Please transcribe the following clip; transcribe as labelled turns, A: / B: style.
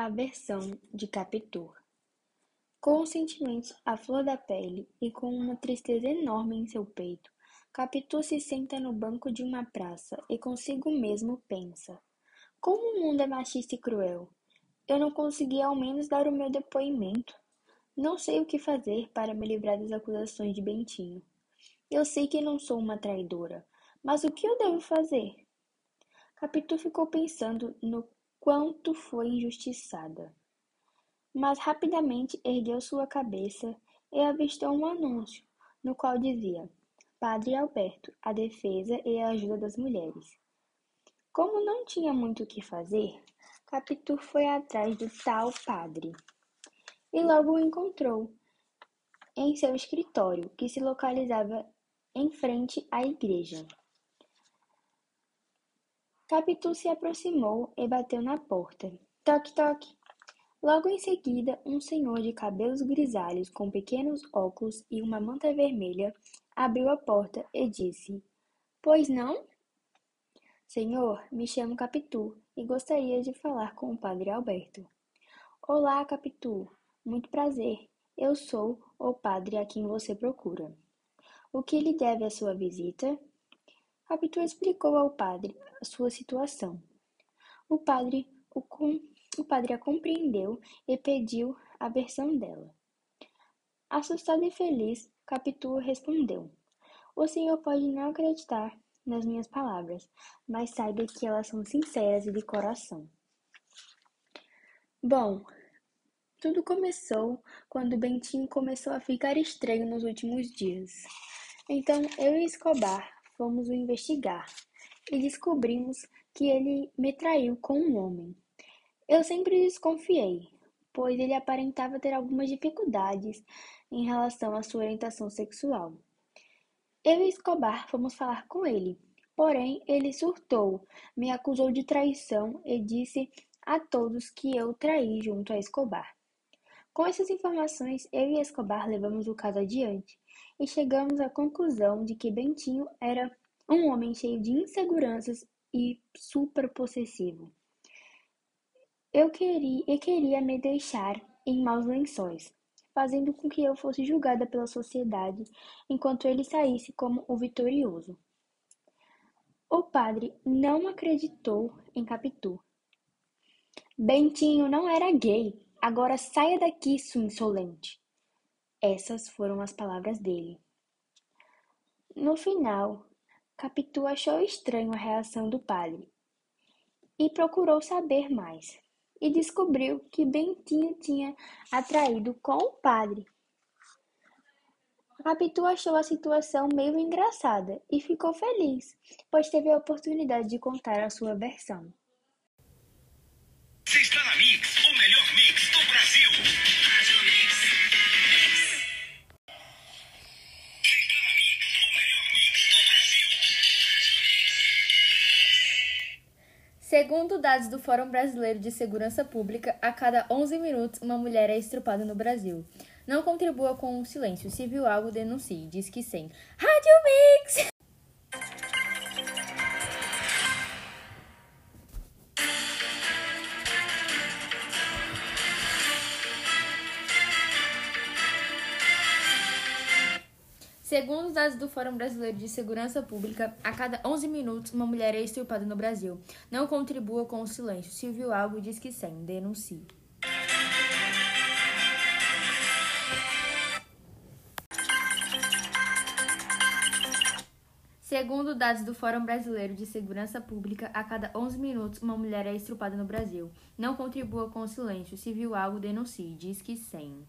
A: A versão de Capitu. Com os sentimentos à flor da pele e com uma tristeza enorme em seu peito, Capitu se senta no banco de uma praça e consigo mesmo pensa: Como o mundo é machista e cruel! Eu não consegui ao menos dar o meu depoimento. Não sei o que fazer para me livrar das acusações de Bentinho. Eu sei que não sou uma traidora, mas o que eu devo fazer? Capitu ficou pensando no quanto foi injustiçada. Mas rapidamente ergueu sua cabeça e avistou um anúncio, no qual dizia: Padre Alberto, a defesa e a ajuda das mulheres. Como não tinha muito o que fazer, Capitu foi atrás do tal padre e logo o encontrou em seu escritório, que se localizava em frente à igreja. Capitu se aproximou e bateu na porta. Toque, toque. Logo em seguida, um senhor de cabelos grisalhos, com pequenos óculos e uma manta vermelha, abriu a porta e disse: Pois não? Senhor, me chamo Capitu e gostaria de falar com o padre Alberto. Olá, Capitu. Muito prazer. Eu sou o padre a quem você procura. O que lhe deve a sua visita? Capitu explicou ao padre a sua situação. O padre, o, com, o padre a compreendeu e pediu a versão dela. Assustado e feliz, Capitu respondeu: O senhor pode não acreditar nas minhas palavras, mas saiba que elas são sinceras e de coração. Bom, tudo começou quando Bentinho começou a ficar estranho nos últimos dias. Então eu e Escobar fomos o investigar e descobrimos que ele me traiu com um homem. Eu sempre desconfiei, pois ele aparentava ter algumas dificuldades em relação à sua orientação sexual. Eu e Escobar fomos falar com ele, porém ele surtou, me acusou de traição e disse a todos que eu traí junto a Escobar. Com essas informações, eu e Escobar levamos o caso adiante e chegamos à conclusão de que Bentinho era um homem cheio de inseguranças e super possessivo. Eu queria, eu queria me deixar em maus lençóis, fazendo com que eu fosse julgada pela sociedade enquanto ele saísse como o vitorioso. O padre não acreditou em Capitu. Bentinho não era gay. Agora saia daqui, sua insolente. Essas foram as palavras dele. No final, Capitu achou estranho a reação do padre e procurou saber mais. E descobriu que Bentinho tinha atraído com o padre. Capitu achou a situação meio engraçada e ficou feliz, pois teve a oportunidade de contar a sua versão.
B: Você está na o melhor mix do Brasil.
C: Segundo dados do Fórum Brasileiro de Segurança Pública, a cada 11 minutos uma mulher é estrupada no Brasil. Não contribua com o silêncio. Se viu algo, denuncie. Diz que sim. Rádio Mix! Segundo os dados do Fórum Brasileiro de Segurança Pública, a cada 11 minutos uma mulher é estrupada no Brasil. Não contribua com o silêncio. Se viu algo, diz que sim. Denuncie. Segundo dados do Fórum Brasileiro de Segurança Pública, a cada 11 minutos uma mulher é estrupada no Brasil. Não contribua com o silêncio. Se viu algo, denuncie. Diz que sim.